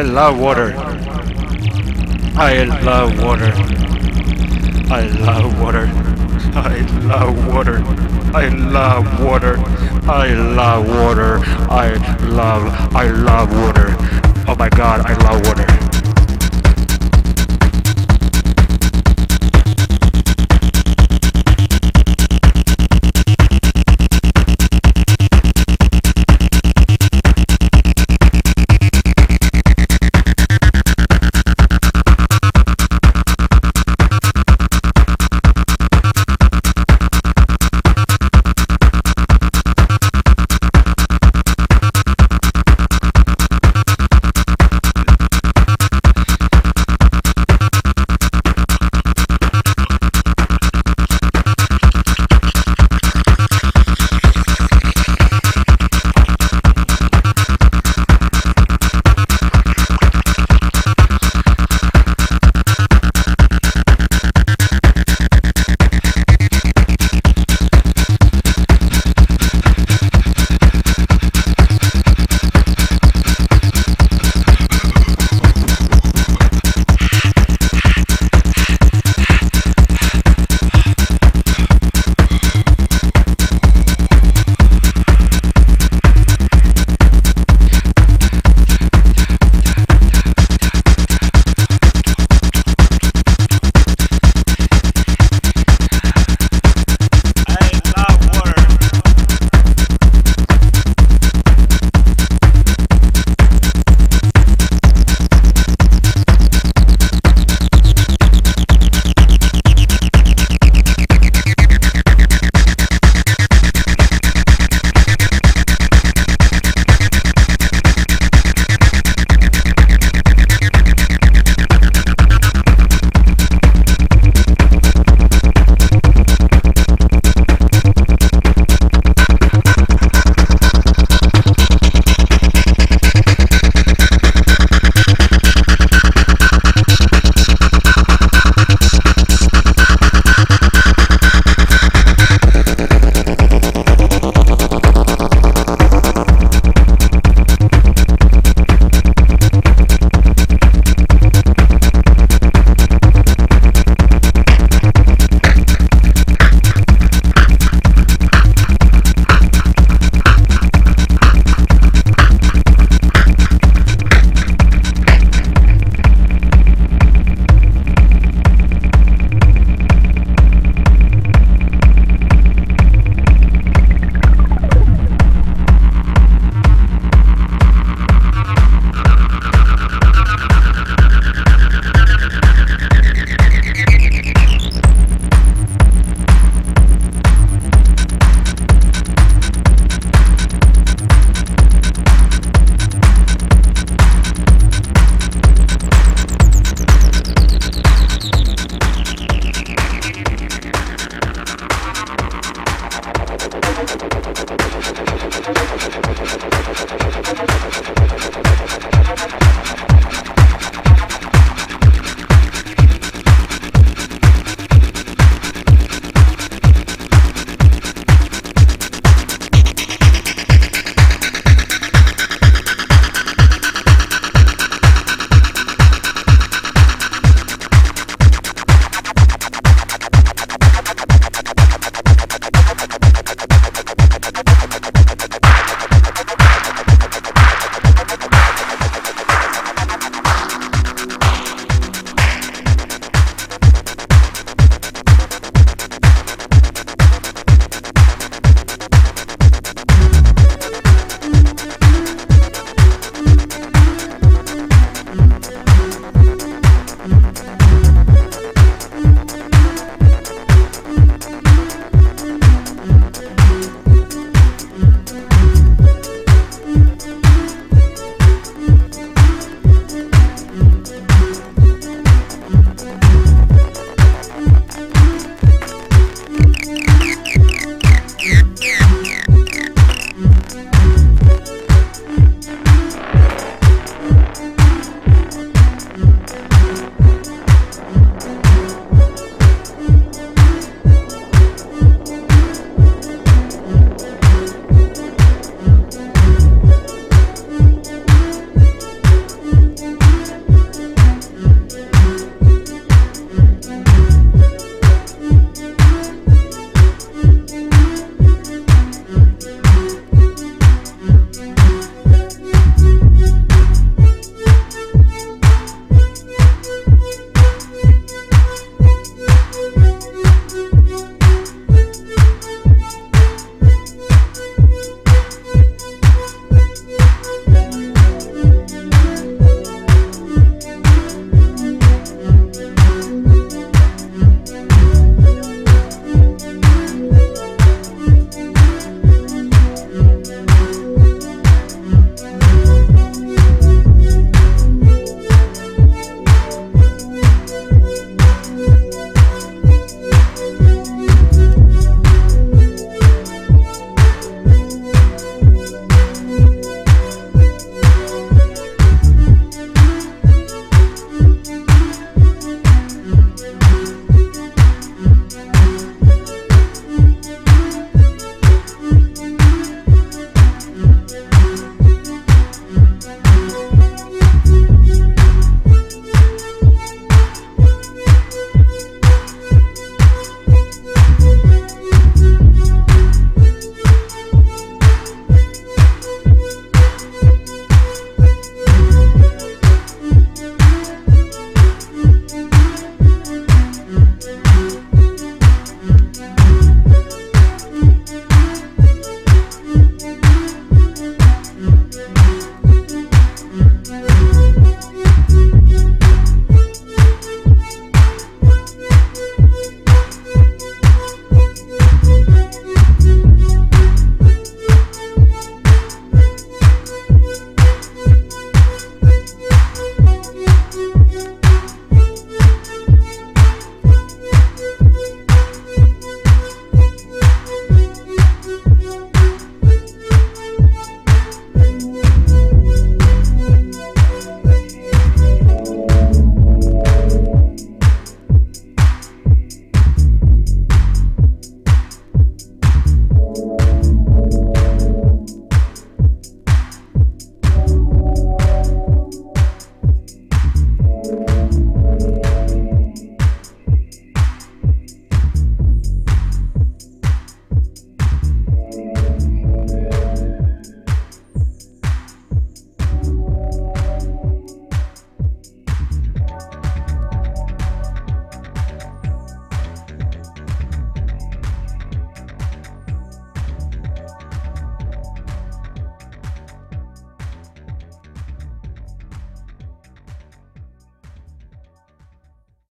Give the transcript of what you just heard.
I love water. I love water. I love water. I love water. I love water. I love water. I love I love water. Oh my god, I love water.